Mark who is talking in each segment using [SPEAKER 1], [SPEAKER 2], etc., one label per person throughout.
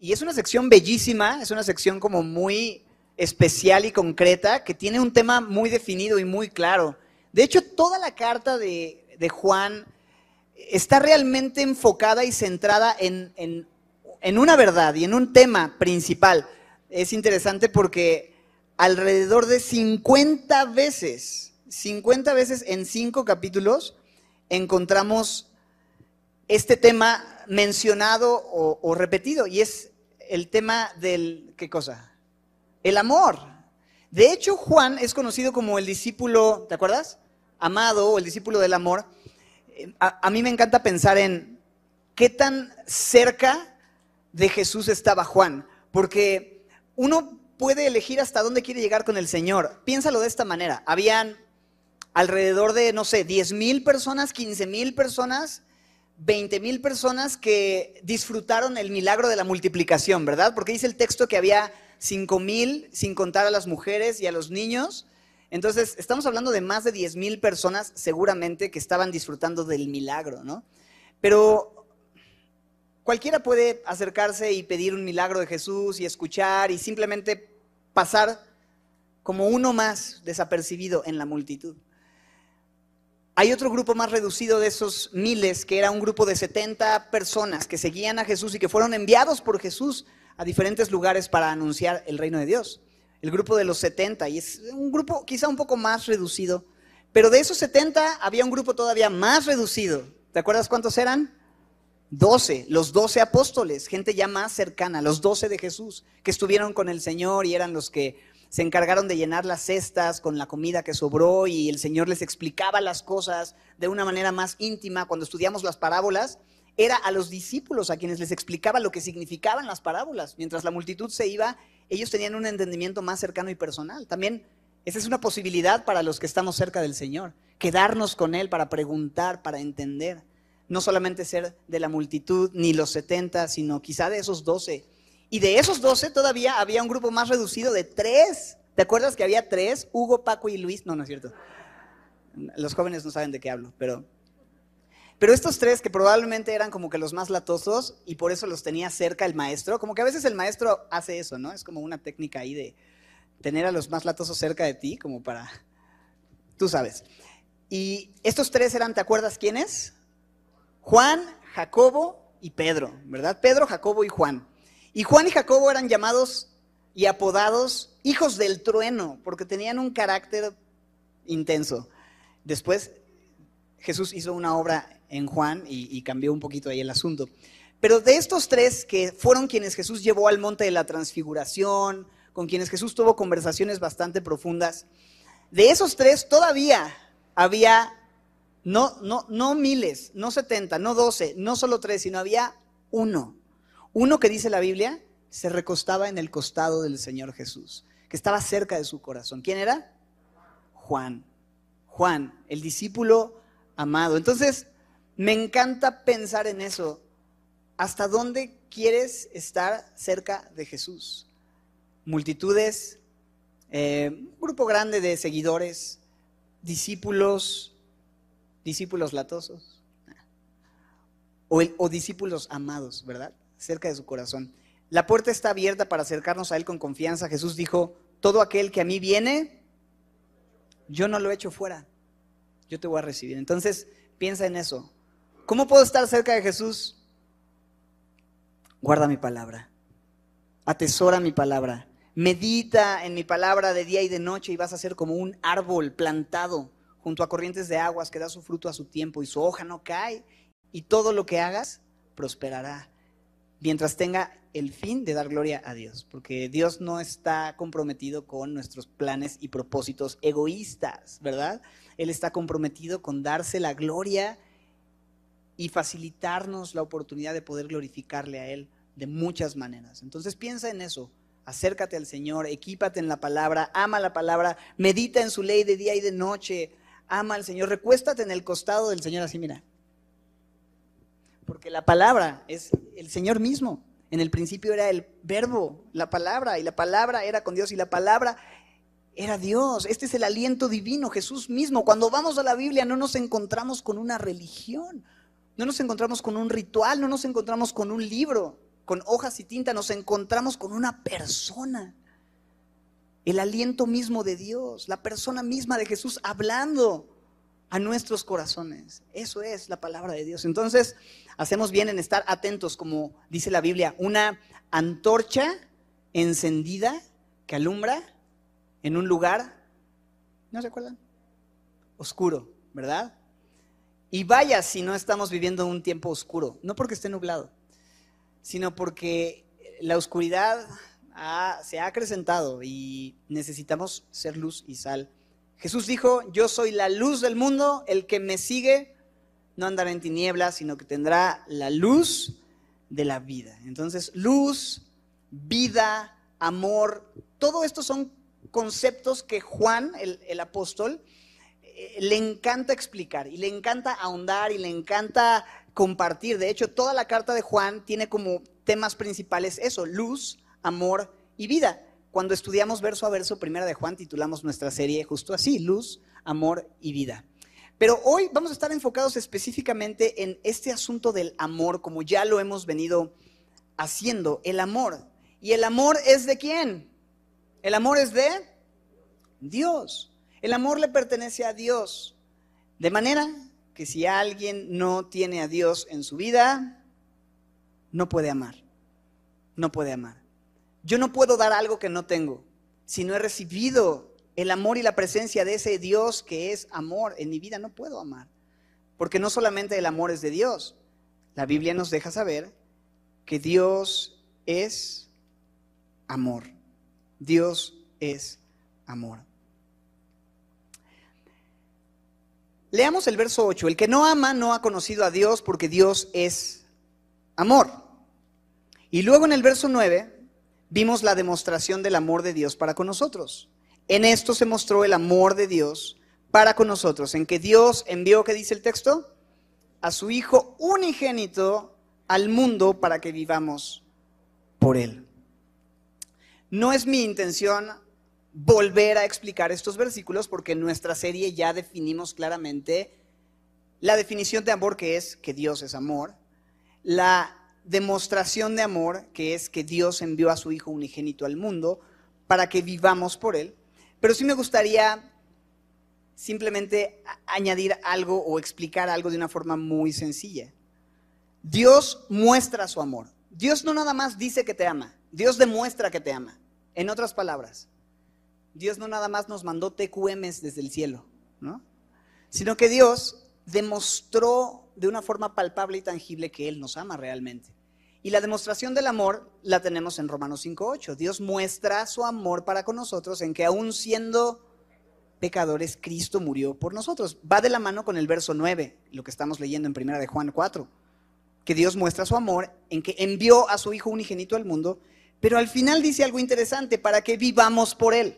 [SPEAKER 1] Y es una sección bellísima, es una sección como muy especial y concreta, que tiene un tema muy definido y muy claro. De hecho, toda la carta de, Juan está realmente enfocada y centrada en, en una verdad y en un tema principal. Es interesante porque alrededor de 50 veces, 50 veces en cinco capítulos, encontramos este tema mencionado o, repetido, y es el tema del, ¿qué cosa? El amor. De hecho, Juan es conocido como el discípulo, ¿te acuerdas? Amado o el discípulo del amor. Eh, a, a mí me encanta pensar en qué tan cerca de Jesús estaba Juan, porque uno puede elegir hasta dónde quiere llegar con el Señor. Piénsalo de esta manera. Habían alrededor de, no sé, 10 mil personas, 15 mil personas, 20 mil personas que disfrutaron el milagro de la multiplicación, ¿verdad? Porque dice el texto que había 5 mil, sin contar a las mujeres y a los niños. Entonces, estamos hablando de más de 10 mil personas seguramente que estaban disfrutando del milagro, ¿no? Pero cualquiera puede acercarse y pedir un milagro de Jesús y escuchar y simplemente pasar como uno más desapercibido en la multitud. Hay otro grupo más reducido de esos miles, que era un grupo de 70 personas que seguían a Jesús y que fueron enviados por Jesús a diferentes lugares para anunciar el reino de Dios. El grupo de los 70, y es un grupo quizá un poco más reducido, pero de esos 70 había un grupo todavía más reducido. ¿Te acuerdas cuántos eran? 12, los 12 apóstoles, gente ya más cercana, los 12 de Jesús, que estuvieron con el Señor y eran los que se encargaron de llenar las cestas con la comida que sobró y el Señor les explicaba las cosas de una manera más íntima. Cuando estudiamos las parábolas, era a los discípulos a quienes les explicaba lo que significaban las parábolas. Mientras la multitud se iba, ellos tenían un entendimiento más cercano y personal. También esa es una posibilidad para los que estamos cerca del Señor, quedarnos con Él para preguntar, para entender. No solamente ser de la multitud, ni los 70, sino quizá de esos 12 y de esos doce todavía había un grupo más reducido de tres. ¿Te acuerdas que había tres? Hugo, Paco y Luis. No, no es cierto. Los jóvenes no saben de qué hablo, pero... Pero estos tres que probablemente eran como que los más latosos y por eso los tenía cerca el maestro, como que a veces el maestro hace eso, ¿no? Es como una técnica ahí de tener a los más latosos cerca de ti, como para... Tú sabes. Y estos tres eran, ¿te acuerdas quiénes? Juan, Jacobo y Pedro, ¿verdad? Pedro, Jacobo y Juan. Y Juan y Jacobo eran llamados y apodados hijos del trueno, porque tenían un carácter intenso. Después Jesús hizo una obra en Juan y, cambió un poquito ahí el asunto. Pero de estos tres que fueron quienes Jesús llevó al monte de la transfiguración, con quienes Jesús tuvo conversaciones bastante profundas, de esos tres todavía había no, no, no miles, no setenta, no doce, no solo tres, sino había uno uno que dice la Biblia se recostaba en el costado del Señor Jesús, que estaba cerca de su corazón. ¿Quién era? Juan. Juan, el discípulo amado. Entonces, me encanta pensar en eso. ¿Hasta dónde quieres estar cerca de Jesús? Multitudes, eh, un grupo grande de seguidores, discípulos, discípulos latosos, o, o discípulos amados, ¿verdad? Cerca de su corazón. La puerta está abierta para acercarnos a Él con confianza. Jesús dijo, todo aquel que a mí viene, yo no lo echo fuera, yo te voy a recibir. Entonces, piensa en eso. ¿Cómo puedo estar cerca de Jesús? Guarda mi palabra, atesora mi palabra, medita en mi palabra de día y de noche y vas a ser como un árbol plantado junto a corrientes de aguas que da su fruto a su tiempo y su hoja no cae y todo lo que hagas prosperará mientras tenga el fin de dar gloria a Dios, porque Dios no está comprometido con nuestros planes y propósitos egoístas, ¿verdad? Él está comprometido con darse la gloria y facilitarnos la oportunidad de poder glorificarle a Él de muchas maneras. Entonces piensa en eso, acércate al Señor, equípate en la palabra, ama la palabra, medita en su ley de día y de noche, ama al Señor, recuéstate en el costado del Señor así, mira, porque la palabra es el Señor mismo. En el principio era el verbo, la palabra, y la palabra era con Dios, y la palabra era Dios. Este es el aliento divino, Jesús mismo. Cuando vamos a la Biblia no nos encontramos con una religión, no nos encontramos con un ritual, no nos encontramos con un libro. con hojas y tinta, nos encontramos con una persona. El aliento mismo de Dios, la persona misma de Jesús hablando a nuestros corazones. Eso es la palabra de Dios. Entonces, hacemos bien en estar atentos, como dice la Biblia, una antorcha encendida que alumbra en un lugar, ¿no se acuerdan? Oscuro, ¿verdad? Y vaya si no estamos viviendo un tiempo oscuro, no porque esté nublado, sino porque la oscuridad se ha acrecentado y necesitamos ser luz y sal. Jesús dijo, yo soy la luz del mundo, el que me sigue no andará en tinieblas, sino que tendrá la luz de la vida. Entonces, luz, vida, amor, todo esto son conceptos que Juan, el, apóstol, eh, le encanta explicar y le encanta ahondar y le encanta compartir. De hecho, toda la carta de Juan tiene como temas principales eso, luz, amor y vida. Cuando estudiamos verso a verso, primera de Juan, titulamos nuestra serie justo así, luz, amor y vida. Pero hoy vamos a estar enfocados específicamente en este asunto del amor, como ya lo hemos venido haciendo, el amor. ¿Y el amor es de quién? El amor es de Dios. El amor le pertenece a Dios. De manera que si alguien no tiene a Dios en su vida, no puede amar. No puede amar. Yo no puedo dar algo que no tengo. Si no he recibido el amor y la presencia de ese Dios que es amor en mi vida, no puedo amar. Porque no solamente el amor es de Dios. La Biblia nos deja saber que Dios es amor. Dios es amor. Leamos el verso 8. El que no ama no ha conocido a Dios porque Dios es amor. Y luego en el verso 9 vimos la demostración del amor de Dios para con nosotros. En esto se mostró el amor de Dios para con nosotros, en que Dios envió, ¿qué dice el texto? A su Hijo unigénito al mundo para que vivamos por Él. No es mi intención volver a explicar estos versículos porque en nuestra serie ya definimos claramente la definición de amor que es que Dios es amor, la demostración de amor que es que Dios envió a su Hijo unigénito al mundo para que vivamos por Él. Pero sí me gustaría simplemente añadir algo o explicar algo de una forma muy sencilla. Dios muestra su amor. Dios no nada más dice que te ama, Dios demuestra que te ama. En otras palabras, Dios no nada más nos mandó TQMs desde el cielo, ¿no? Sino que Dios demostró de una forma palpable y tangible que Él nos ama realmente. Y la demostración del amor la tenemos en Romanos 5.8. Dios muestra su amor para con nosotros en que aún siendo pecadores, Cristo murió por nosotros. Va de la mano con el verso 9, lo que estamos leyendo en primera de Juan 4, que Dios muestra su amor en que envió a su Hijo unigénito al mundo, pero al final dice algo interesante, para que vivamos por Él.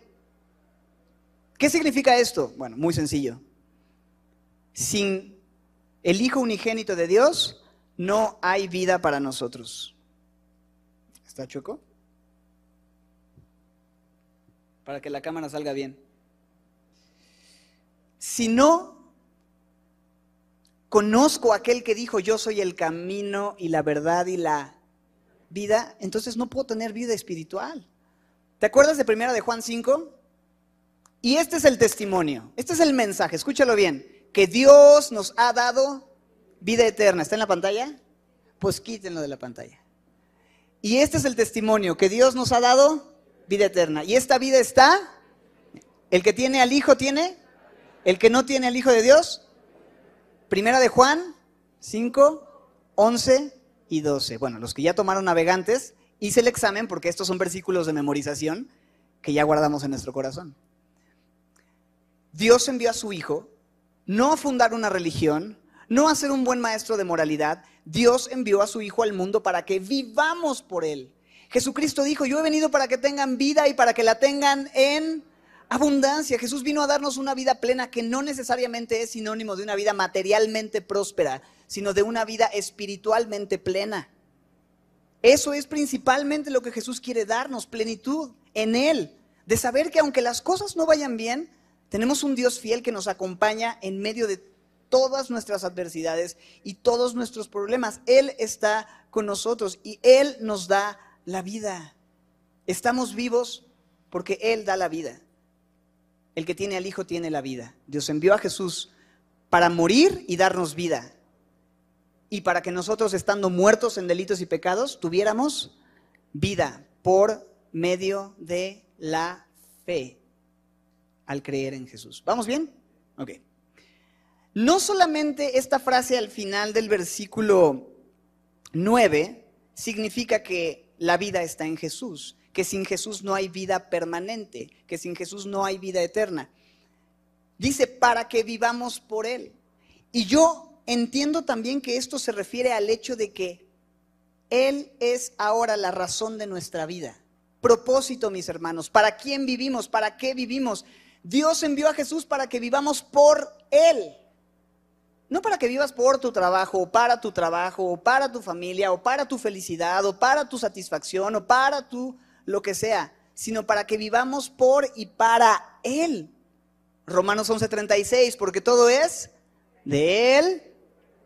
[SPEAKER 1] ¿Qué significa esto? Bueno, muy sencillo. Sin el Hijo unigénito de Dios, no hay vida para nosotros. ¿Está choco? Para que la cámara salga bien. Si no conozco a aquel que dijo yo soy el camino y la verdad y la vida, entonces no puedo tener vida espiritual. ¿Te acuerdas de primera de Juan 5? Y este es el testimonio, este es el mensaje, escúchalo bien, que Dios nos ha dado vida eterna. ¿Está en la pantalla? Pues quítenlo de la pantalla. Y este es el testimonio, que Dios nos ha dado vida eterna. Y esta vida está, el que tiene al Hijo tiene, el que no tiene al Hijo de Dios. Primera de Juan 5, 11 y 12. Bueno, los que ya tomaron navegantes, hice el examen porque estos son versículos de memorización que ya guardamos en nuestro corazón. Dios envió a su Hijo no fundar una religión, no a ser un buen maestro de moralidad. Dios envió a su Hijo al mundo para que vivamos por Él. Jesucristo dijo, yo he venido para que tengan vida y para que la tengan en abundancia. Jesús vino a darnos una vida plena que no necesariamente es sinónimo de una vida materialmente próspera, sino de una vida espiritualmente plena. Eso es principalmente lo que Jesús quiere darnos, plenitud en Él, de saber que aunque las cosas no vayan bien, tenemos un Dios fiel que nos acompaña en medio de todas nuestras adversidades y todos nuestros problemas. Él está con nosotros y Él nos da la vida. Estamos vivos porque Él da la vida. El que tiene al Hijo tiene la vida. Dios envió a Jesús para morir y darnos vida. Y para que nosotros, estando muertos en delitos y pecados, tuviéramos vida por medio de la fe al creer en Jesús. ¿Vamos bien? Ok. No solamente esta frase al final del versículo 9 significa que la vida está en Jesús, que sin Jesús no hay vida permanente, que sin Jesús no hay vida eterna. Dice, para que vivamos por Él. Y yo entiendo también que esto se refiere al hecho de que Él es ahora la razón de nuestra vida. Propósito, mis hermanos, ¿para quién vivimos? ¿Para qué vivimos? Dios envió a Jesús para que vivamos por Él. No para que vivas por tu trabajo, o para tu trabajo, o para tu familia, o para tu felicidad, o para tu satisfacción, o para tu lo que sea, sino para que vivamos por y para Él. Romanos 11:36, porque todo es de Él,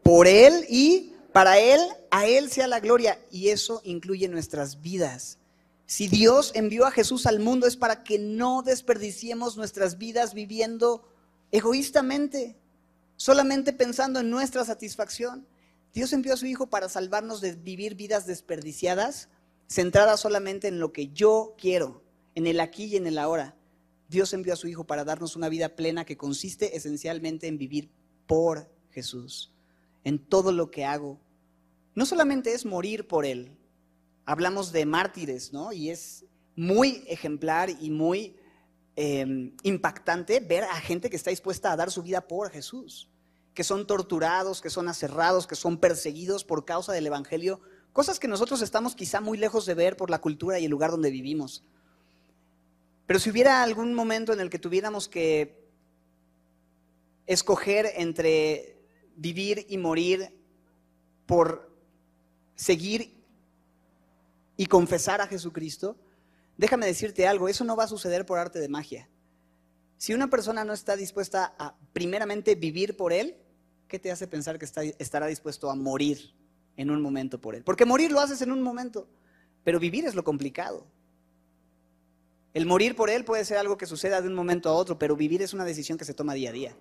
[SPEAKER 1] por Él y para Él, a Él sea la gloria. Y eso incluye nuestras vidas. Si Dios envió a Jesús al mundo es para que no desperdiciemos nuestras vidas viviendo egoístamente, solamente pensando en nuestra satisfacción. Dios envió a su Hijo para salvarnos de vivir vidas desperdiciadas, centradas solamente en lo que yo quiero, en el aquí y en el ahora. Dios envió a su Hijo para darnos una vida plena que consiste esencialmente en vivir por Jesús, en todo lo que hago. No solamente es morir por Él, hablamos de mártires, ¿no? Y es muy ejemplar y muy em, impactante ver a gente que está dispuesta a dar su vida por Jesús, que son torturados, que son aserrados, que son perseguidos por causa del Evangelio, cosas que nosotros estamos quizá muy lejos de ver por la cultura y el lugar donde vivimos. Pero si hubiera algún momento en el que tuviéramos que escoger entre vivir y morir por seguir y confesar a Jesucristo, déjame decirte algo, eso no va a suceder por arte de magia. Si una persona no está dispuesta a primeramente vivir por Él, ¿qué te hace pensar que estará dispuesto a morir en un momento por Él? Porque morir lo haces en un momento, pero vivir es lo complicado. El morir por Él puede ser algo que suceda de un momento a otro, pero vivir es una decisión que se toma día a día.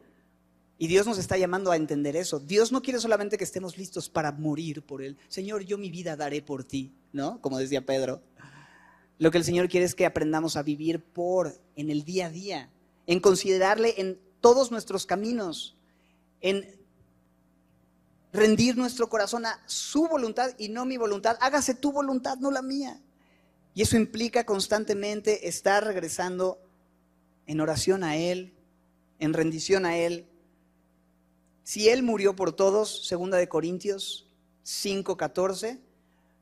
[SPEAKER 1] Y Dios nos está llamando a entender eso. Dios no quiere solamente que estemos listos para morir por Él. Señor, yo mi vida daré por ti, ¿no? Como decía Pedro. Lo que el Señor quiere es que aprendamos a vivir por, en el día a día, en considerarle en todos nuestros caminos, en rendir nuestro corazón a su voluntad y no mi voluntad. Hágase tu voluntad, no la mía. Y eso implica constantemente estar regresando en oración a Él, en rendición a Él, si Él murió por todos, segunda de Corintios 5:14,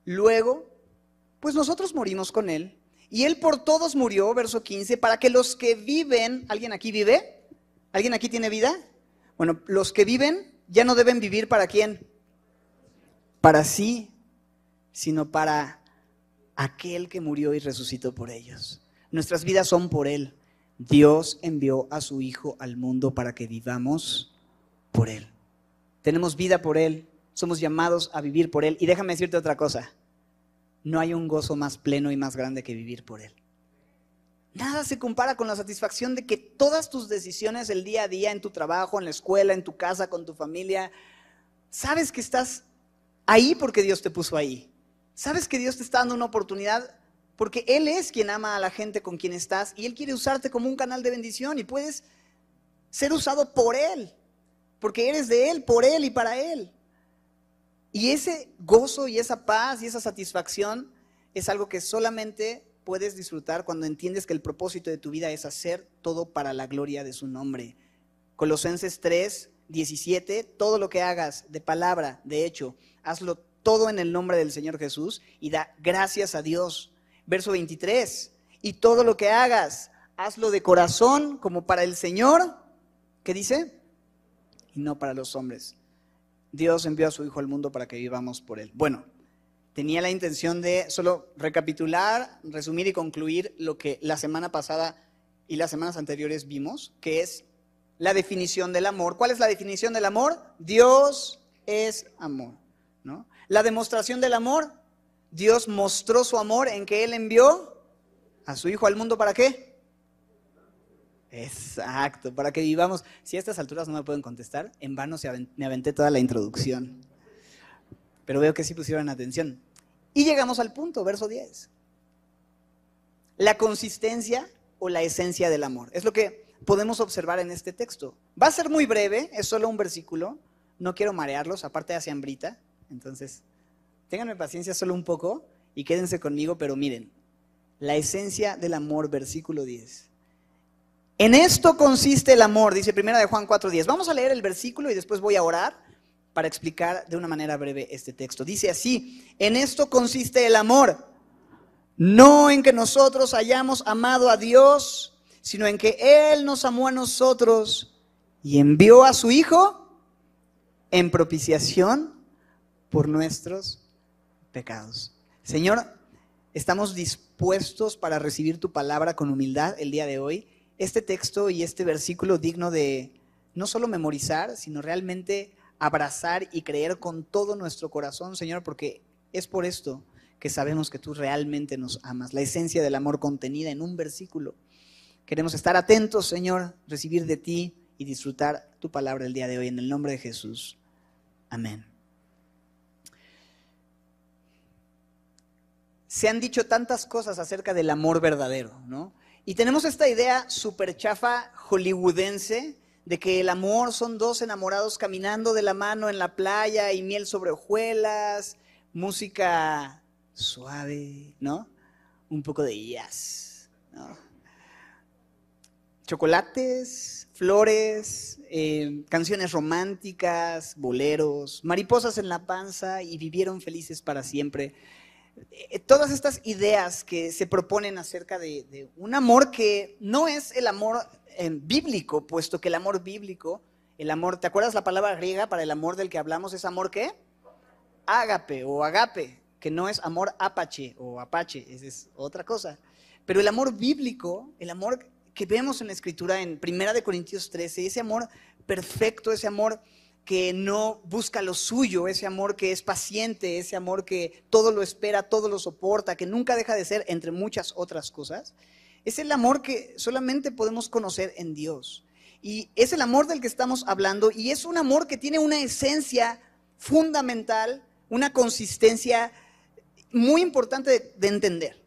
[SPEAKER 1] luego, pues nosotros morimos con Él. Y Él por todos murió, verso 15, para que los que viven, ¿alguien aquí vive? ¿Alguien aquí tiene vida? Bueno, los que viven ya no deben vivir para quién? Para sí, sino para aquel que murió y resucitó por ellos. Nuestras vidas son por Él. Dios envió a su Hijo al mundo para que vivamos por Él. Tenemos vida por Él, somos llamados a vivir por Él. Y déjame decirte otra cosa, no hay un gozo más pleno y más grande que vivir por Él. Nada se compara con la satisfacción de que todas tus decisiones el día a día, en tu trabajo, en la escuela, en tu casa, con tu familia, sabes que estás ahí porque Dios te puso ahí. Sabes que Dios te está dando una oportunidad porque Él es quien ama a la gente con quien estás y Él quiere usarte como un canal de bendición y puedes ser usado por Él porque eres de Él, por Él y para Él. Y ese gozo y esa paz y esa satisfacción es algo que solamente puedes disfrutar cuando entiendes que el propósito de tu vida es hacer todo para la gloria de su nombre. Colosenses 3, 17, todo lo que hagas de palabra, de hecho, hazlo todo en el nombre del Señor Jesús y da gracias a Dios. Verso 23, y todo lo que hagas, hazlo de corazón como para el Señor. ¿Qué dice? Y no para los hombres. Dios envió a su Hijo al mundo para que vivamos por Él. Bueno, tenía la intención de solo recapitular, resumir y concluir lo que la semana pasada y las semanas anteriores vimos, que es la definición del amor. ¿Cuál es la definición del amor? Dios es amor. ¿no? la demostración del amor. Dios mostró su amor en que Él envió a su Hijo al mundo para qué? Exacto, para que vivamos. Si a estas alturas no me pueden contestar, en vano me aventé toda la introducción. Pero veo que sí pusieron atención. Y llegamos al punto, verso 10. La consistencia o la esencia del amor. Es lo que podemos observar en este texto. Va a ser muy breve, es solo un versículo. No quiero marearlos, aparte hace hambrita. Entonces, ténganme paciencia solo un poco y quédense conmigo, pero miren, la esencia del amor, versículo 10. En esto consiste el amor, dice primera de Juan 4:10. Vamos a leer el versículo y después voy a orar para explicar de una manera breve este texto. Dice así, en esto consiste el amor, no en que nosotros hayamos amado a Dios, sino en que Él nos amó a nosotros y envió a su Hijo en propiciación por nuestros pecados. Señor, estamos dispuestos para recibir tu palabra con humildad el día de hoy. Este texto y este versículo digno de no solo memorizar, sino realmente abrazar y creer con todo nuestro corazón, Señor, porque es por esto que sabemos que tú realmente nos amas, la esencia del amor contenida en un versículo. Queremos estar atentos, Señor, recibir de ti y disfrutar tu palabra el día de hoy. En el nombre de Jesús. Amén. Se han dicho tantas cosas acerca del amor verdadero, ¿no? Y tenemos esta idea súper chafa hollywoodense de que el amor son dos enamorados caminando de la mano en la playa y miel sobre hojuelas, música suave, ¿no? Un poco de jazz, ¿no? Chocolates, flores, eh, canciones románticas, boleros, mariposas en la panza y vivieron felices para siempre. Eh, todas estas ideas que se proponen acerca de, un amor que no es el amor bíblico, puesto que el amor bíblico, el amor, ¿te acuerdas la palabra griega para el amor del que hablamos? ¿Es amor qué? Ágape o agape, que no es amor apache o apache, esa es otra cosa. Pero el amor bíblico, el amor que vemos en la escritura en Primera de Corintios 13, ese amor perfecto, ese amor que no busca lo suyo, ese amor que es paciente, ese amor que todo lo espera, todo lo soporta, que nunca deja de ser, entre muchas otras cosas, es el amor que solamente podemos conocer en Dios. Y es el amor del que estamos hablando y es un amor que tiene una esencia fundamental, una consistencia muy importante de, entender.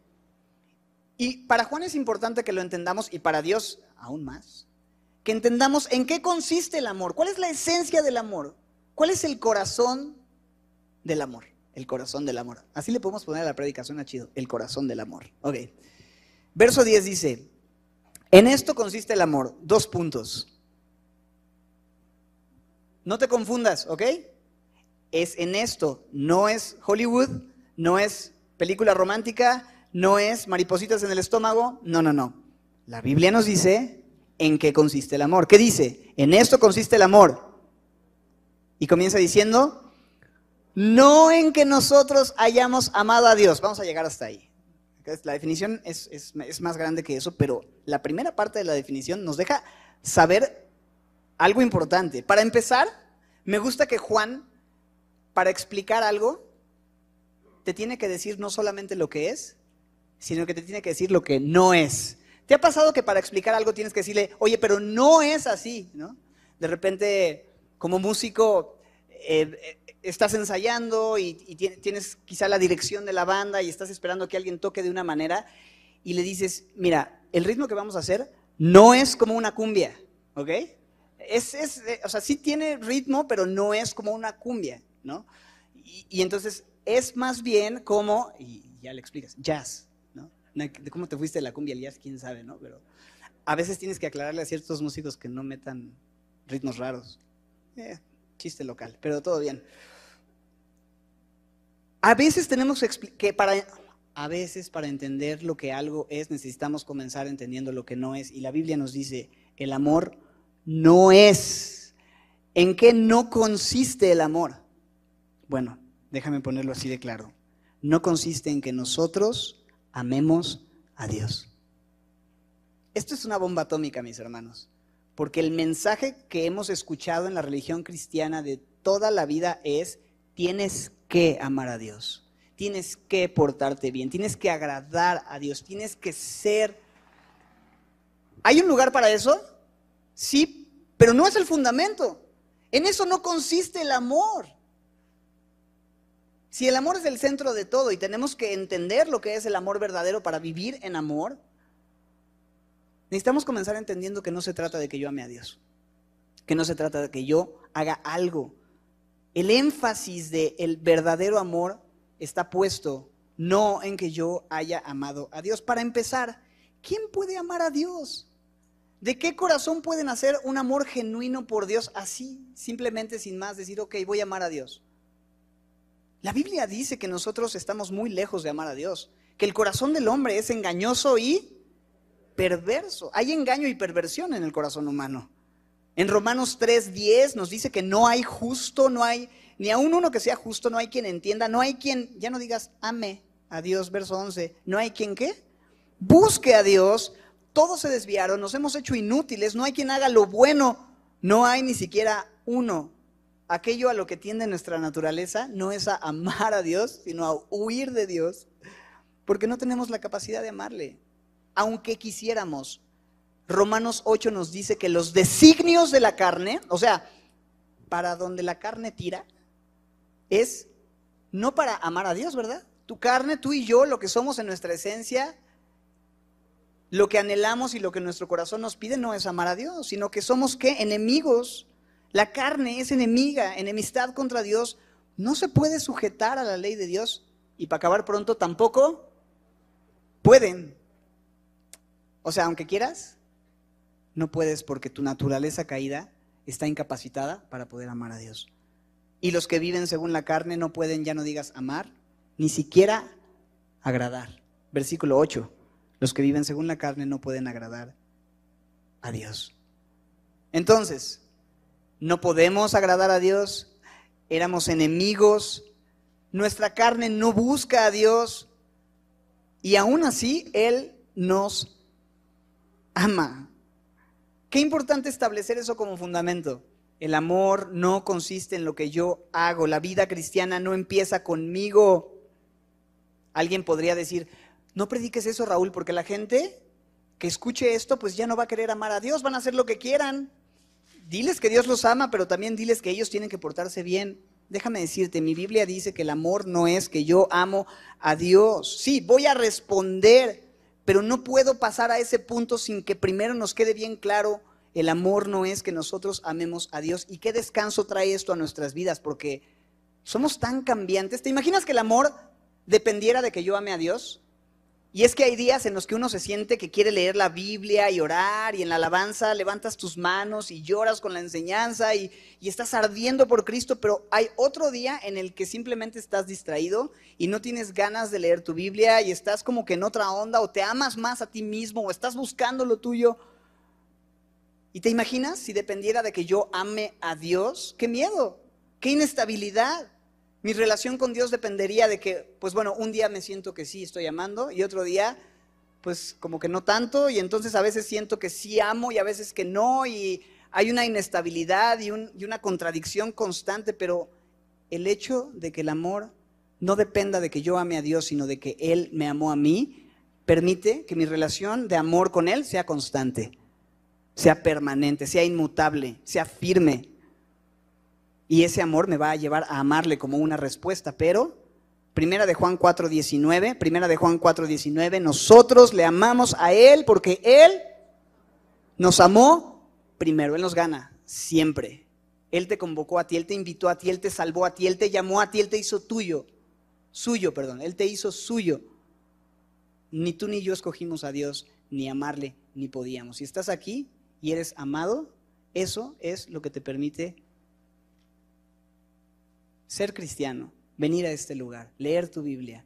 [SPEAKER 1] Y para Juan es importante que lo entendamos y para Dios aún más. Que entendamos en qué consiste el amor, cuál es la esencia del amor, cuál es el corazón del amor, el corazón del amor. Así le podemos poner a la predicación a chido, el corazón del amor. Ok. Verso 10 dice, en esto consiste el amor. Dos puntos. No te confundas, ¿ok? Es en esto, no es Hollywood, no es película romántica, no es maripositas en el estómago, no, no, no. La Biblia nos dice en qué consiste el amor. ¿Qué dice? En esto consiste el amor. Y comienza diciendo, no en que nosotros hayamos amado a Dios. Vamos a llegar hasta ahí. La definición es, más grande que eso, pero la primera parte de la definición nos deja saber algo importante. Para empezar, me gusta que Juan, para explicar algo, te tiene que decir no solamente lo que es, sino que te tiene que decir lo que no es. ¿Te ha pasado que para explicar algo tienes que decirle, oye, pero no es así, ¿no? De repente, como músico, eh, estás ensayando y, tienes quizá la dirección de la banda y estás esperando que alguien toque de una manera y le dices, mira, el ritmo que vamos a hacer no es como una cumbia, ¿ok? Es, eh, o sea, sí tiene ritmo, pero no es como una cumbia, ¿no? Y, entonces es más bien como, y ya le explicas, jazz. De cómo te fuiste de la cumbia al jazz, quién sabe, ¿no? Pero a veces tienes que aclararle a ciertos músicos que no metan ritmos raros. Eh, chiste local, pero todo bien. A veces tenemos que para a veces para entender lo que algo es necesitamos comenzar entendiendo lo que no es y la Biblia nos dice, el amor no es. ¿En qué no consiste el amor? Bueno, déjame ponerlo así de claro. No consiste en que nosotros amemos a Dios. Esto es una bomba atómica, mis hermanos, porque el mensaje que hemos escuchado en la religión cristiana de toda la vida es tienes que amar a Dios, tienes que portarte bien, tienes que agradar a Dios, tienes que ser... ¿Hay un lugar para eso? Sí, pero no es el fundamento. En eso no consiste el amor. Si el amor es el centro de todo y tenemos que entender lo que es el amor verdadero para vivir en amor, necesitamos comenzar entendiendo que no se trata de que yo ame a Dios, que no se trata de que yo haga algo. El énfasis del el verdadero amor está puesto no en que yo haya amado a Dios. Para empezar, ¿quién puede amar a Dios? ¿De qué corazón pueden hacer un amor genuino por Dios así, simplemente sin más decir, ok, voy a amar a Dios? La Biblia dice que nosotros estamos muy lejos de amar a Dios, que el corazón del hombre es engañoso y perverso. Hay engaño y perversión en el corazón humano. En Romanos 3:10 nos dice que no hay justo, no hay ni aún uno que sea justo, no hay quien entienda, no hay quien, ya no digas ame a Dios, verso 11, no hay quien qué, busque a Dios, todos se desviaron, nos hemos hecho inútiles, no hay quien haga lo bueno, no hay ni siquiera uno. Aquello a lo que tiende nuestra naturaleza no es a amar a Dios, sino a huir de Dios, porque no tenemos la capacidad de amarle, aunque quisiéramos. Romanos 8 nos dice que los designios de la carne, o sea, para donde la carne tira, es no para amar a Dios, ¿verdad? Tu carne, tú y yo, lo que somos en nuestra esencia, lo que anhelamos y lo que nuestro corazón nos pide no es amar a Dios, sino que somos qué? Enemigos. La carne es enemiga, enemistad contra Dios. No se puede sujetar a la ley de Dios y para acabar pronto tampoco pueden. O sea, aunque quieras, no puedes porque tu naturaleza caída está incapacitada para poder amar a Dios. Y los que viven según la carne no pueden, ya no digas amar, ni siquiera agradar. Versículo 8. Los que viven según la carne no pueden agradar a Dios. Entonces, no podemos agradar a Dios, éramos enemigos, nuestra carne no busca a Dios y aún así Él nos ama. Qué importante establecer eso como fundamento. El amor no consiste en lo que yo hago, la vida cristiana no empieza conmigo. Alguien podría decir, no prediques eso, Raúl, porque la gente que escuche esto, pues ya no va a querer amar a Dios, van a hacer lo que quieran. Diles que Dios los ama, pero también diles que ellos tienen que portarse bien. Déjame decirte, mi Biblia dice que el amor no es que yo amo a Dios. Sí, voy a responder, pero no puedo pasar a ese punto sin que primero nos quede bien claro, el amor no es que nosotros amemos a Dios. ¿Y qué descanso trae esto a nuestras vidas? Porque somos tan cambiantes. ¿Te imaginas que el amor dependiera de que yo ame a Dios? Y es que hay días en los que uno se siente que quiere leer la Biblia y orar y en la alabanza levantas tus manos y lloras con la enseñanza y, estás ardiendo por Cristo, pero hay otro día en el que simplemente estás distraído y no tienes ganas de leer tu Biblia y estás como que en otra onda o te amas más a ti mismo o estás buscando lo tuyo. ¿Y te imaginas si dependiera de que yo ame a Dios? ¡Qué miedo! ¡Qué inestabilidad! Mi relación con Dios dependería de que, pues bueno, un día me siento que sí estoy amando y otro día, pues como que no tanto y entonces a veces siento que sí amo y a veces que no y hay una inestabilidad y, y una contradicción constante, pero el hecho de que el amor no dependa de que yo ame a Dios, sino de que Él me amó a mí, permite que mi relación de amor con Él sea constante, sea permanente, sea inmutable, sea firme. Y ese amor me va a llevar a amarle como una respuesta. Pero, primera de Juan 4.19, primera de Juan 4.19, nosotros le amamos a Él porque Él nos amó primero. Él nos gana siempre. Él te convocó a ti, Él te invitó a ti, Él te salvó a ti, Él te llamó a ti, Él te hizo tuyo. Suyo, perdón. Él te hizo suyo. Ni tú ni yo escogimos a Dios, ni amarle, ni podíamos. Si estás aquí y eres amado, eso es lo que te permite ser cristiano, venir a este lugar, leer tu Biblia,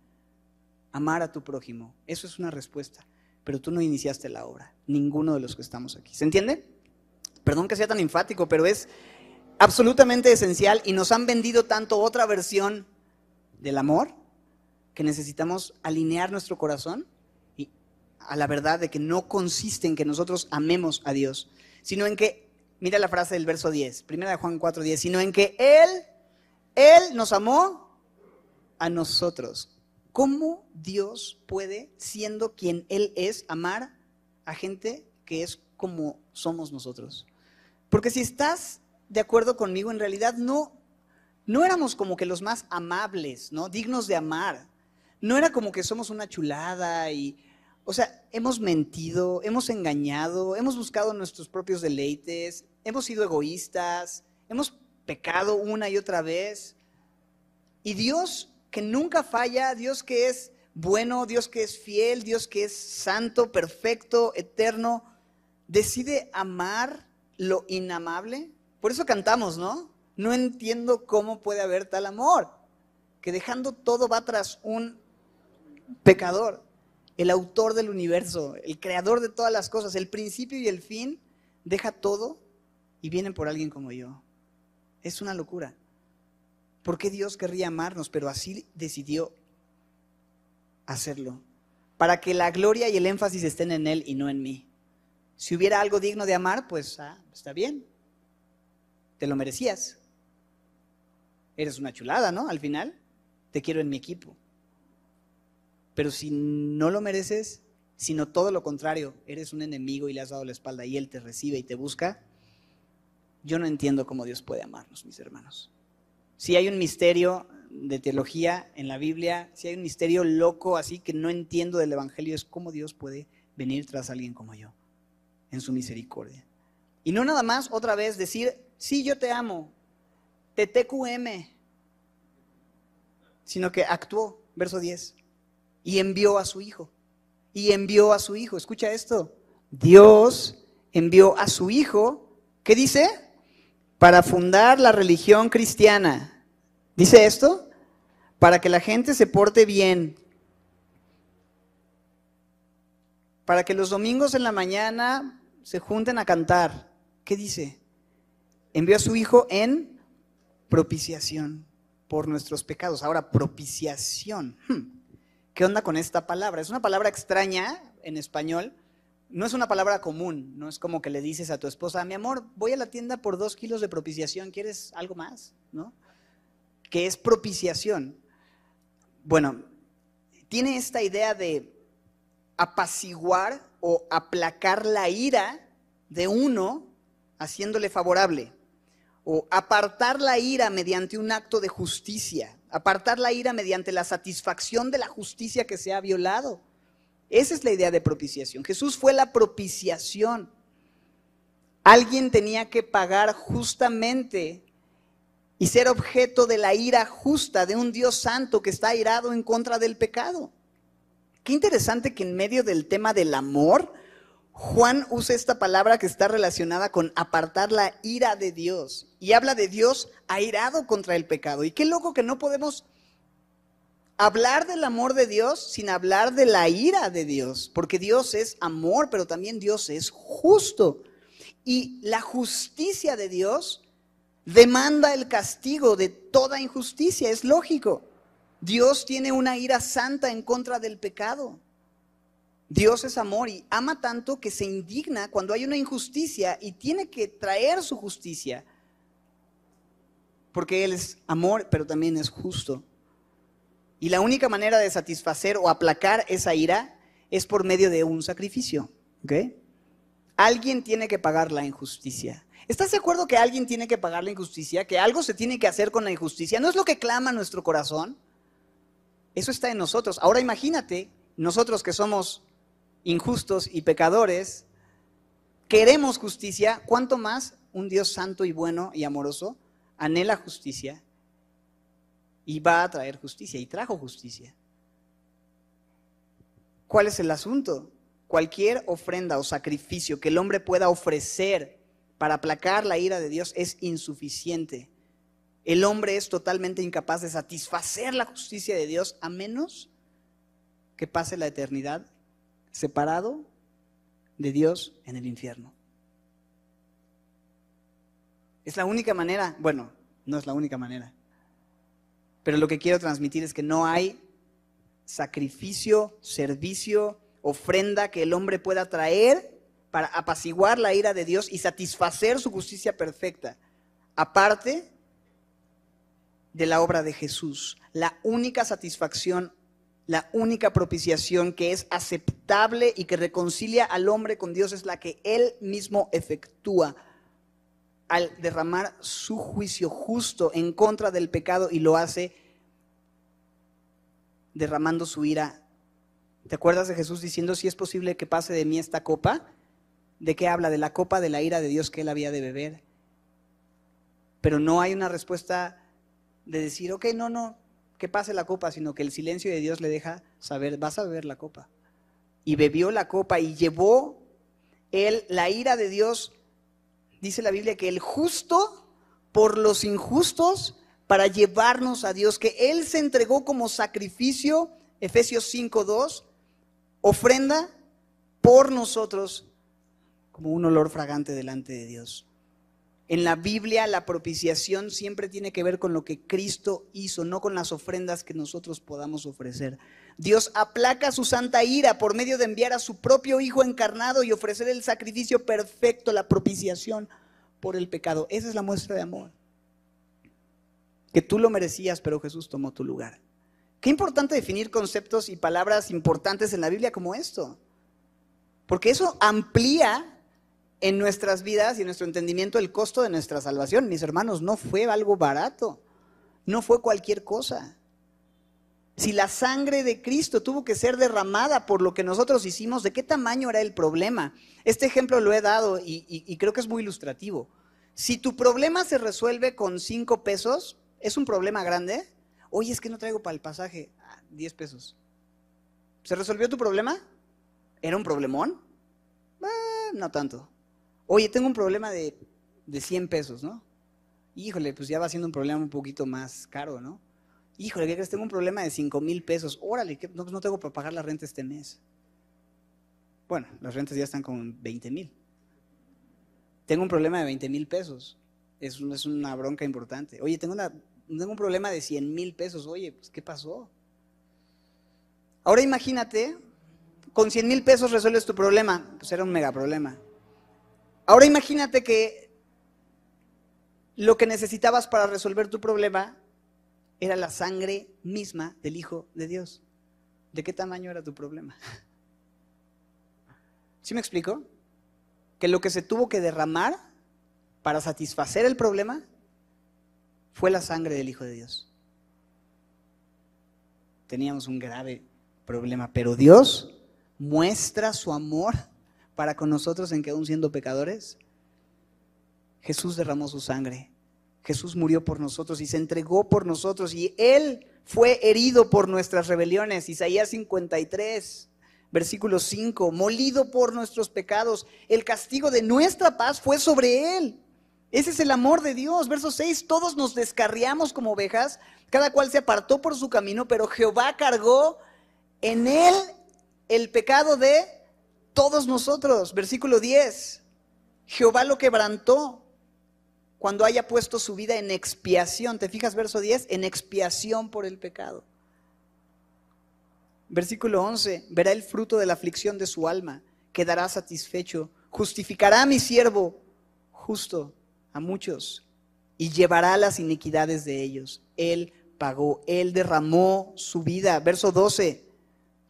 [SPEAKER 1] amar a tu prójimo, eso es una respuesta. Pero tú no iniciaste la obra, ninguno de los que estamos aquí. ¿Se entiende? Perdón que sea tan enfático, pero es absolutamente esencial y nos han vendido tanto otra versión del amor que necesitamos alinear nuestro corazón y a la verdad de que no consiste en que nosotros amemos a Dios, sino en que, mira la frase del verso 10, primera de Juan 4, 10, sino en que Él Él nos amó a nosotros. ¿Cómo Dios puede, siendo quien Él es, amar a gente que es como somos nosotros? Porque si estás de acuerdo conmigo, en realidad no, no éramos como que los más amables, ¿no? Dignos de amar. No era como que somos una chulada y, o sea, hemos mentido, hemos engañado, hemos buscado nuestros propios deleites, hemos sido egoístas, hemos pecado una y otra vez. Y Dios que nunca falla, Dios que es bueno, Dios que es fiel, Dios que es santo, perfecto, eterno, decide amar lo inamable. Por eso cantamos, ¿no? No entiendo cómo puede haber tal amor, que dejando todo va tras un pecador, el autor del universo, el creador de todas las cosas, el principio y el fin, deja todo y viene por alguien como yo. Es una locura. ¿Por qué Dios querría amarnos? Pero así decidió hacerlo. Para que la gloria y el énfasis estén en Él y no en mí. Si hubiera algo digno de amar, pues ah, está bien. Te lo merecías. Eres una chulada, ¿no? Al final, te quiero en mi equipo. Pero si no lo mereces, sino todo lo contrario, eres un enemigo y le has dado la espalda y Él te recibe y te busca, yo no entiendo cómo Dios puede amarnos, mis hermanos. Si hay un misterio de teología en la Biblia, si hay un misterio loco así que no entiendo del Evangelio, es cómo Dios puede venir tras alguien como yo, en su misericordia. Y no nada más otra vez decir, sí, yo te amo, TTQM, sino que actuó, verso 10, y envió a su hijo. Y envió a su hijo, escucha esto, Dios envió a su hijo, ¿qué dice? Para fundar la religión cristiana ¿Dice esto? Para que la gente se porte bien. Para que los domingos en la mañana se junten a cantar. ¿Qué dice? Envió a su Hijo en propiciación por nuestros pecados. Ahora, propiciación. Hmm. ¿Qué onda con esta palabra? Es una palabra extraña en español. No es una palabra común. No es como que le dices a tu esposa, mi amor, voy a la tienda por dos kilos de propiciación. ¿Quieres algo más? ¿No? que es propiciación. Bueno, tiene esta idea de apaciguar o aplacar la ira de uno haciéndole favorable, o apartar la ira mediante un acto de justicia, apartar la ira mediante la satisfacción de la justicia que se ha violado. Esa es la idea de propiciación. Jesús fue la propiciación. Alguien tenía que pagar justamente y ser objeto de la ira justa de un Dios santo que está airado en contra del pecado. Qué interesante que en medio del tema del amor, Juan usa esta palabra que está relacionada con apartar la ira de Dios y habla de Dios airado contra el pecado. Y qué loco que no podemos hablar del amor de Dios sin hablar de la ira de Dios, porque Dios es amor, pero también Dios es justo. Y la justicia de Dios demanda el castigo de toda injusticia, es lógico. Dios tiene una ira santa en contra del pecado. Dios es amor y ama tanto que se indigna cuando hay una injusticia y tiene que traer su justicia. Porque Él es amor, pero también es justo. Y la única manera de satisfacer o aplacar esa ira es por medio de un sacrificio. Alguien tiene que pagar la injusticia. ¿Estás de acuerdo que alguien tiene que pagar la injusticia? ¿Que algo se tiene que hacer con la injusticia? ¿No es lo que clama nuestro corazón? Eso está en nosotros. Ahora imagínate, nosotros que somos injustos y pecadores, queremos justicia, ¿cuánto más un Dios santo y bueno y amoroso anhela justicia y va a traer justicia y trajo justicia? ¿Cuál es el asunto? Cualquier ofrenda o sacrificio que el hombre pueda ofrecer para aplacar la ira de Dios es insuficiente. El hombre es totalmente incapaz de satisfacer la justicia de Dios a menos que pase la eternidad separado de Dios en el infierno. Es la única manera, bueno, no es la única manera, pero lo que quiero transmitir es que no hay sacrificio, servicio, ofrenda que el hombre pueda traer para apaciguar la ira de Dios y satisfacer su justicia perfecta, aparte de la obra de Jesús. La única satisfacción, la única propiciación que es aceptable y que reconcilia al hombre con Dios es la que Él mismo efectúa al derramar su juicio justo en contra del pecado y lo hace derramando su ira. ¿Te acuerdas de Jesús diciendo si es posible que pase de mí esta copa? ¿De qué habla? De la copa de la ira de Dios que él había de beber. Pero no hay una respuesta de decir, ok, no, no, que pase la copa, sino que el silencio de Dios le deja saber, vas a beber la copa. Y bebió la copa y llevó él la ira de Dios dice la Biblia que el justo por los injustos para llevarnos a Dios, que Él se entregó como sacrificio, Efesios 5.2, ofrenda por nosotros como un olor fragante delante de Dios. En la Biblia la propiciación siempre tiene que ver con lo que Cristo hizo, no con las ofrendas que nosotros podamos ofrecer. Dios aplaca su santa ira por medio de enviar a su propio Hijo encarnado y ofrecer el sacrificio perfecto, la propiciación por el pecado. Esa es la muestra de amor. Que tú lo merecías, pero Jesús tomó tu lugar. Qué importante definir conceptos y palabras importantes en la Biblia como esto. Porque eso amplía en nuestras vidas y en nuestro entendimiento el costo de nuestra salvación. Mis hermanos, no fue algo barato. No fue cualquier cosa. Si la sangre de Cristo tuvo que ser derramada por lo que nosotros hicimos, ¿de qué tamaño era el problema? Este ejemplo lo he dado y, creo que es muy ilustrativo. Si tu problema se resuelve con cinco pesos, ¿es un problema grande? Oye, es que no traigo para el pasaje. Ah, 10 pesos. ¿Se resolvió tu problema? ¿Era un problemón? Ah, no tanto. Oye, tengo un problema de, de 100 pesos, ¿no? Híjole, pues ya va siendo un problema un poquito más caro, ¿no? Híjole, ¿qué crees? Tengo un problema de 5 mil pesos. Órale, no, no tengo para pagar la renta este mes. Bueno, las rentas ya están con 20 mil. Tengo un problema de 20 mil pesos. Es, es, una bronca importante. Oye, tengo, una, tengo un problema de 100 mil pesos. Oye, pues, ¿qué pasó? Ahora imagínate, con 100 mil pesos resuelves tu problema. Pues era un mega problema. Ahora imagínate que lo que necesitabas para resolver tu problema era la sangre misma del Hijo de Dios. ¿De qué tamaño era tu problema? ¿Sí me explico? Que lo que se tuvo que derramar para satisfacer el problema fue la sangre del Hijo de Dios. Teníamos un grave problema, pero Dios muestra su amor para con nosotros en que aún siendo pecadores, Jesús derramó su sangre Jesús murió por nosotros y se entregó por nosotros y Él fue herido por nuestras rebeliones. Isaías 53, versículo 5, molido por nuestros pecados. El castigo de nuestra paz fue sobre Él. Ese es el amor de Dios. Verso 6, todos nos descarriamos como ovejas, cada cual se apartó por su camino, pero Jehová cargó en Él el pecado de todos nosotros. Versículo 10, Jehová lo quebrantó cuando haya puesto su vida en expiación. ¿Te fijas verso 10? En expiación por el pecado. Versículo 11, verá el fruto de la aflicción de su alma, quedará satisfecho, justificará a mi siervo justo a muchos y llevará las iniquidades de ellos. Él pagó, él derramó su vida. Verso 12,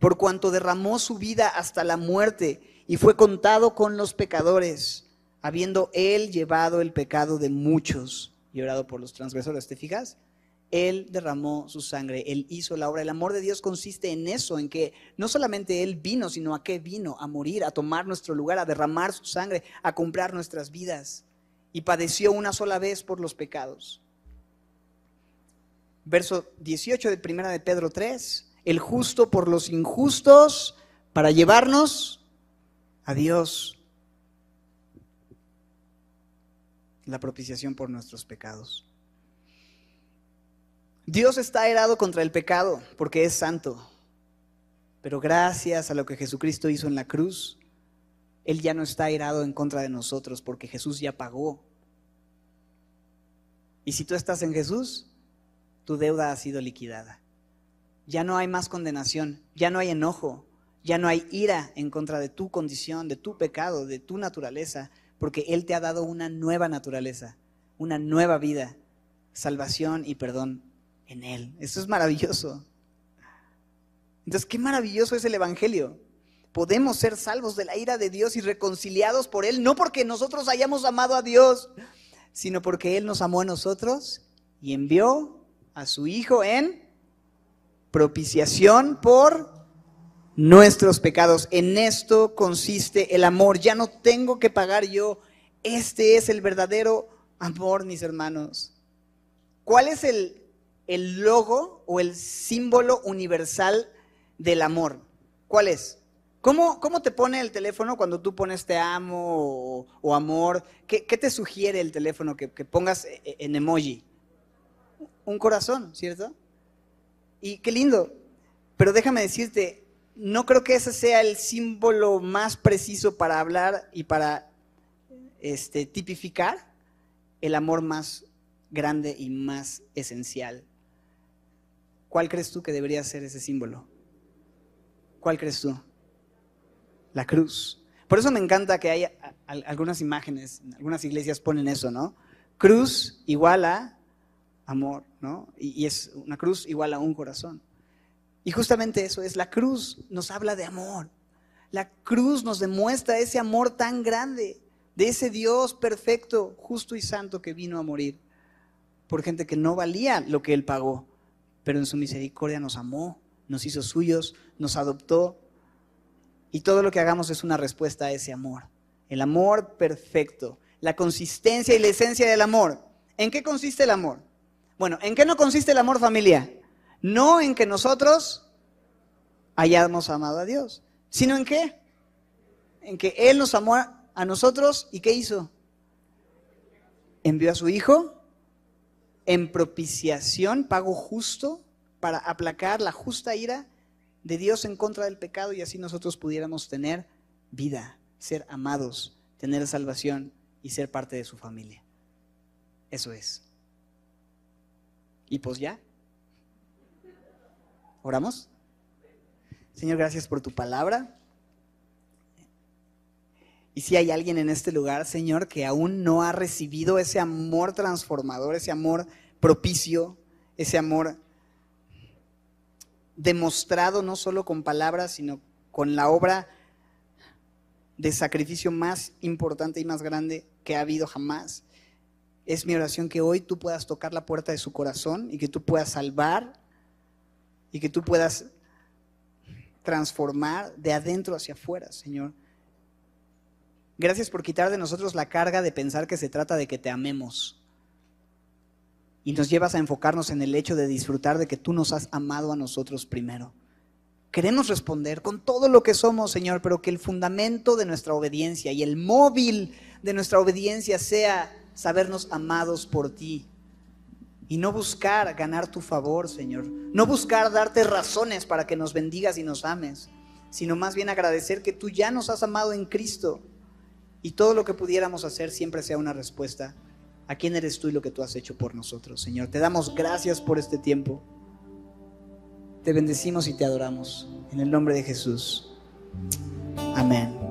[SPEAKER 1] por cuanto derramó su vida hasta la muerte y fue contado con los pecadores habiendo Él llevado el pecado de muchos y orado por los transgresores. ¿Te fijas? Él derramó su sangre, Él hizo la obra. El amor de Dios consiste en eso, en que no solamente Él vino, sino a qué vino, a morir, a tomar nuestro lugar, a derramar su sangre, a comprar nuestras vidas. Y padeció una sola vez por los pecados. Verso 18 de primera de Pedro 3, el justo por los injustos para llevarnos a Dios la propiciación por nuestros pecados. Dios está airado contra el pecado porque es santo, pero gracias a lo que Jesucristo hizo en la cruz, Él ya no está airado en contra de nosotros porque Jesús ya pagó. Y si tú estás en Jesús, tu deuda ha sido liquidada. Ya no hay más condenación, ya no hay enojo, ya no hay ira en contra de tu condición, de tu pecado, de tu naturaleza porque Él te ha dado una nueva naturaleza, una nueva vida, salvación y perdón en Él. Eso es maravilloso. Entonces, qué maravilloso es el Evangelio. Podemos ser salvos de la ira de Dios y reconciliados por Él, no porque nosotros hayamos amado a Dios, sino porque Él nos amó a nosotros y envió a su Hijo en propiciación por nuestros pecados. En esto consiste el amor. Ya no tengo que pagar yo. Este es el verdadero amor, mis hermanos. ¿Cuál es el, el logo o el símbolo universal del amor? ¿Cuál es? ¿Cómo, ¿Cómo, te pone el teléfono cuando tú pones te amo o, amor? ¿Qué, te sugiere el teléfono que, que, pongas e, e, en emoji? Un corazón, ¿cierto? Y qué lindo. Pero déjame decirte, no creo que ese sea el símbolo más preciso para hablar y para este, tipificar el amor más grande y más esencial. ¿Cuál crees tú que debería ser ese símbolo? ¿Cuál crees tú? La cruz. Por eso me encanta que haya algunas imágenes, algunas iglesias ponen eso, ¿no? Cruz igual a amor, ¿no? Y, es una cruz igual a un corazón. Y justamente eso es, la cruz nos habla de amor. La cruz nos demuestra ese amor tan grande, de ese Dios perfecto, justo y santo que vino a morir por gente que no valía lo que Él pagó, pero en su misericordia nos amó, nos hizo suyos, nos adoptó. Y todo lo que hagamos es una respuesta a ese amor. El amor perfecto, la consistencia y la esencia del amor. ¿En qué consiste el amor? Bueno, ¿en qué no consiste el amor familia? No en que nosotros hayamos amado a Dios, sino en qué? En que Él nos amó a nosotros y ¿qué hizo? Envió a su Hijo en propiciación, pago justo, para aplacar la justa ira de Dios en contra del pecado y así nosotros pudiéramos tener vida, ser amados, tener salvación y ser parte de su familia. Eso es. Y pues ya. ¿Oramos? Señor, gracias por tu palabra. Y si hay alguien en este lugar, Señor, que aún no ha recibido ese amor transformador, ese amor propicio, ese amor demostrado no solo con palabras, sino con la obra de sacrificio más importante y más grande que ha habido jamás. Es mi oración que hoy tú puedas tocar la puerta de su corazón y que tú puedas salvar y que tú puedas transformar de adentro hacia afuera, Señor. Gracias por quitar de nosotros la carga de pensar que se trata de que te amemos. Y nos llevas a enfocarnos en el hecho de disfrutar de que tú nos has amado a nosotros primero. Queremos responder con todo lo que somos, Señor, pero que el fundamento de nuestra obediencia y el móvil de nuestra obediencia sea sabernos amados por ti y no buscar ganar tu favor, Señor. No buscar darte razones para que nos bendigas y nos ames, sino más bien agradecer que tú ya nos has amado en Cristo y todo lo que pudiéramos hacer siempre sea una respuesta a quién eres tú y lo que tú has hecho por nosotros, Señor. Te damos gracias por este tiempo. Te bendecimos y te adoramos. En el nombre de Jesús. Amén.